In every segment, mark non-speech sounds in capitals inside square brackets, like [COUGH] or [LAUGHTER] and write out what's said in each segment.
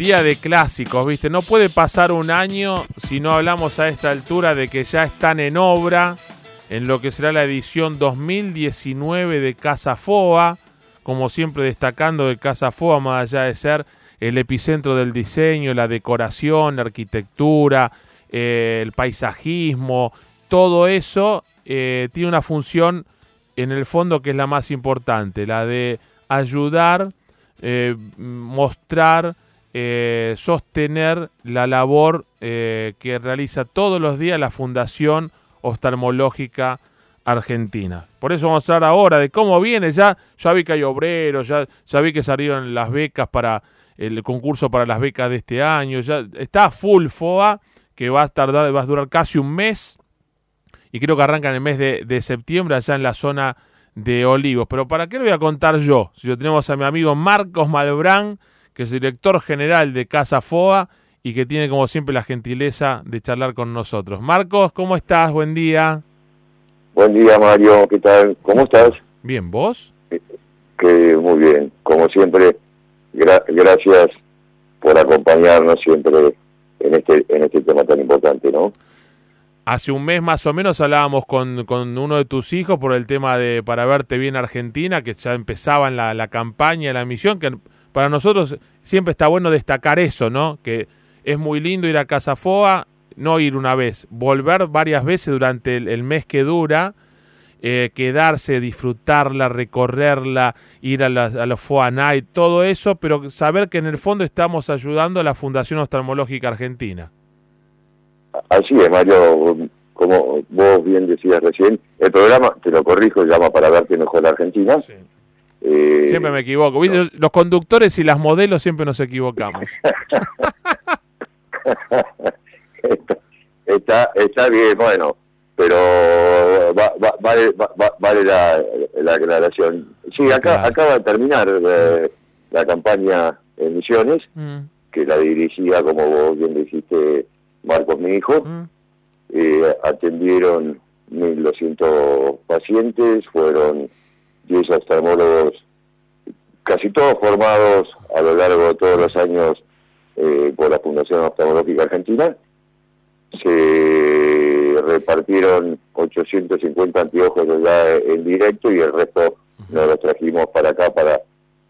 día de clásicos, ¿viste? No puede pasar un año si no hablamos a esta altura de que ya están en obra en lo que será la edición 2019 de Casa Foa, como siempre destacando de Casa Foa, más allá de ser el epicentro del diseño, la decoración, la arquitectura, eh, el paisajismo, todo eso eh, tiene una función en el fondo que es la más importante, la de ayudar, eh, mostrar, sostener la labor que realiza todos los días la Fundación Oftalmológica Argentina. Por eso vamos a hablar ahora de cómo viene. Ya, ya vi que hay obreros, ya, vi que salieron las becas para el concurso para las becas de este año. Ya está full FOA, que va a tardar, va a durar casi un mes. Y creo que arranca en el mes de, septiembre allá en la zona de Olivos. Pero ¿para qué lo voy a contar yo? Si lo tenemos a mi amigo Marcos Malbrán, que es director general de Casa FOA y que tiene como siempre la gentileza de charlar con nosotros. Marcos, ¿cómo estás? Buen día. Buen día, Mario. ¿Qué tal? ¿Cómo estás? Bien, ¿vos? Que muy bien. Como siempre, gracias por acompañarnos siempre en este en este tema tan importante, ¿no? Hace un mes más o menos hablábamos con, con uno de tus hijos por el tema de Para Verte Bien Argentina, que ya empezaba la, la campaña, la misión, que para nosotros siempre está bueno destacar eso, ¿no? Que es muy lindo ir a Casa Foa, no ir una vez, volver varias veces durante el, mes que dura, eh, quedarse, disfrutarla, recorrerla, ir a, a los Foa Night, todo eso, pero saber que en el fondo estamos ayudando a la Fundación Oftalmológica Argentina. Así es, Mario, como vos bien decías recién, el programa, te lo corrijo, llama para verte mejor la Argentina. Eh, siempre me equivoco. Los conductores y las modelos siempre nos equivocamos. [LAUGHS] [LAUGHS] está, está bien, bueno, pero vale, vale la, la, aclaración. Sí, acá, acaba de terminar eh, la campaña en Misiones, mm. que la dirigía, como vos bien dijiste, Marcos, mi hijo. Mm. Eh, atendieron 1.200 pacientes, fueron 10 oftalmólogos, casi todos formados a lo largo de todos los años eh, por la Fundación Oftalmológica Argentina. Se repartieron 850 anteojos ya en directo y el resto nos los trajimos para acá para,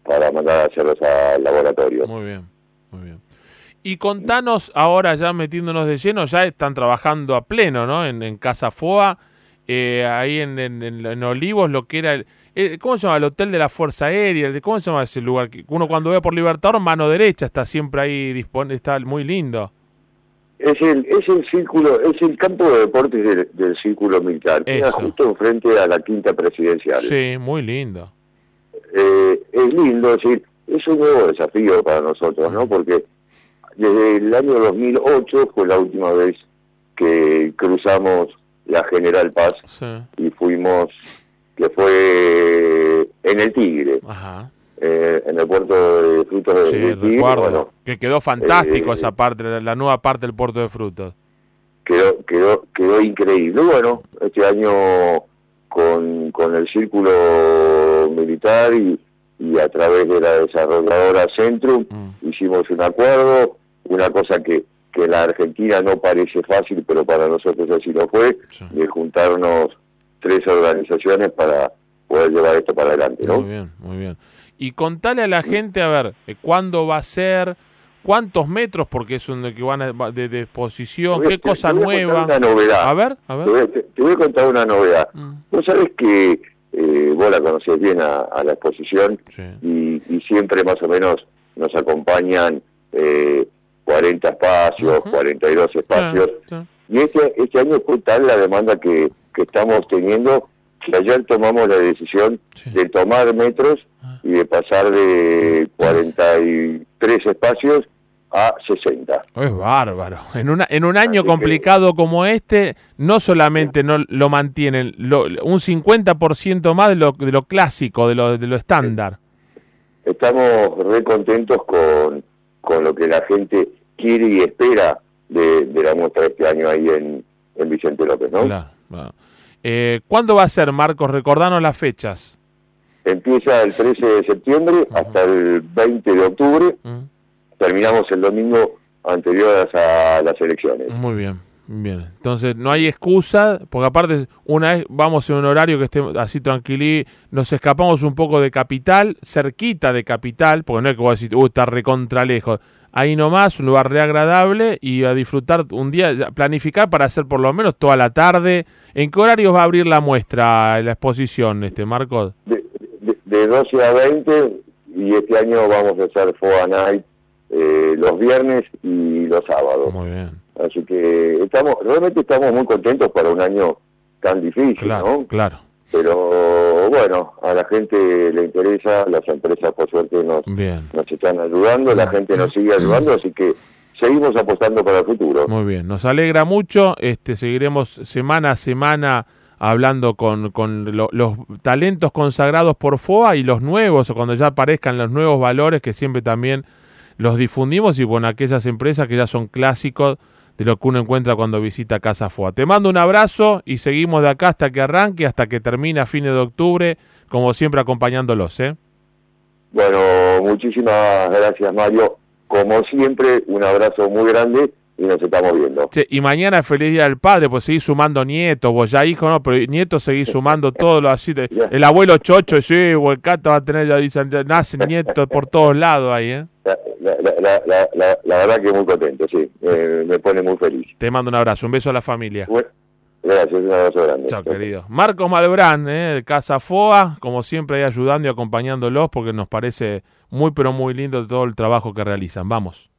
para mandar a hacerlos al laboratorio. Muy bien, muy bien. Y contanos ahora, ya metiéndonos de lleno, ya están trabajando a pleno, ¿no? En, Casa Foa, eh, ahí en, en, Olivos, lo que era el, eh, ¿Cómo se llama? El Hotel de la Fuerza Aérea. ¿Cómo se llama ese lugar? Uno cuando ve por Libertador, mano derecha, está siempre ahí, dispone, está muy lindo. Es el, es el círculo, es el campo de deportes del, círculo militar. Queda justo enfrente a la quinta presidencial. Sí, muy lindo. Eh, es lindo, es decir, es un nuevo desafío para nosotros, ¿no? Porque desde el año 2008 fue la última vez que cruzamos la General Paz y fuimos que fue en el Tigre. Eh, en el puerto de frutos de, Tigre. que quedó fantástico eh, esa parte, la, nueva parte del puerto de frutos. Quedó, quedó, quedó increíble. Bueno, este año con, con el círculo militar y, y a través de la desarrolladora Centrum mm. hicimos un acuerdo, una cosa que, que en la Argentina no parece fácil, pero para nosotros así lo fue, de juntarnos tres organizaciones para poder llevar esto para adelante, ¿no? Muy bien, muy bien. Y contale a la gente, a ver, eh, cuándo va a ser, cuántos metros, porque es un que van de, de exposición, qué cosa nueva. Una novedad. A ver, a ver. Te voy a, contar una novedad. Mm. Vos sabés que eh, vos la conocés bien a, la exposición y, siempre más o menos nos acompañan eh, 40 espacios, 42 espacios. Y este, este año fue tal la demanda que que estamos teniendo, que ayer tomamos la decisión de tomar metros ah. y de pasar de 43 espacios a 60. Es bárbaro. En, una, en un año complicado como este, no solamente no lo mantienen, lo, un 50% más de lo, de lo clásico, de lo, de lo estándar. Estamos re contentos con, con lo que la gente quiere y espera de, la muestra de este año ahí en, en Vicente López, ¿no? Eh, ¿Cuándo va a ser, Marcos? Recordanos las fechas. Empieza el 13 de septiembre hasta el 20 de octubre. terminamos el domingo anterior a las elecciones. Muy bien. Bien, entonces no hay excusa, porque aparte una vez vamos en un horario que esté así tranquilí, nos escapamos un poco de capital, cerquita de capital, porque no es que vos decís, uh, está recontra lejos, ahí nomás, un lugar re agradable y a disfrutar un día, planificar para hacer por lo menos toda la tarde. ¿En qué horarios va a abrir la muestra, la exposición, este Marco? De, de, 12 a 20 y este año vamos a hacer FOA Night eh, los viernes y los sábados. Muy bien. Así que estamos, realmente estamos muy contentos para un año tan difícil, claro, ¿no? Claro. Pero bueno, a la gente le interesa, las empresas por suerte nos, nos están ayudando, la gente nos sigue ayudando, así que seguimos apostando para el futuro. Muy bien, nos alegra mucho, este seguiremos semana a semana hablando con, con los talentos consagrados por FOA y los nuevos, o cuando ya aparezcan los nuevos valores que siempre también los difundimos y con aquellas empresas que ya son clásicos de lo que uno encuentra cuando visita Casa FOA. Te mando un abrazo y seguimos de acá hasta que arranque, hasta que termine a fines de octubre, como siempre acompañándolos. ¿eh? Bueno, muchísimas gracias Mario. Como siempre, un abrazo muy grande y nos estamos viendo. y mañana es feliz día del padre, pues seguís sumando nietos, vos ya hijo, no, pero nietos seguís sumando [LAUGHS] todo lo así. el abuelo Chocho, sí, o el Cato va a tener, ya dicen, nacen nietos por todos lados ahí, ¿eh? La, verdad que muy contento, sí, me pone muy feliz. Te mando un abrazo, un beso a la familia. gracias, un abrazo grande. Chao, querido. Marcos Malbrán, ¿eh? de Casa FOA, como siempre ahí ayudando y acompañándolos porque nos parece muy, pero muy lindo todo el trabajo que realizan. Vamos.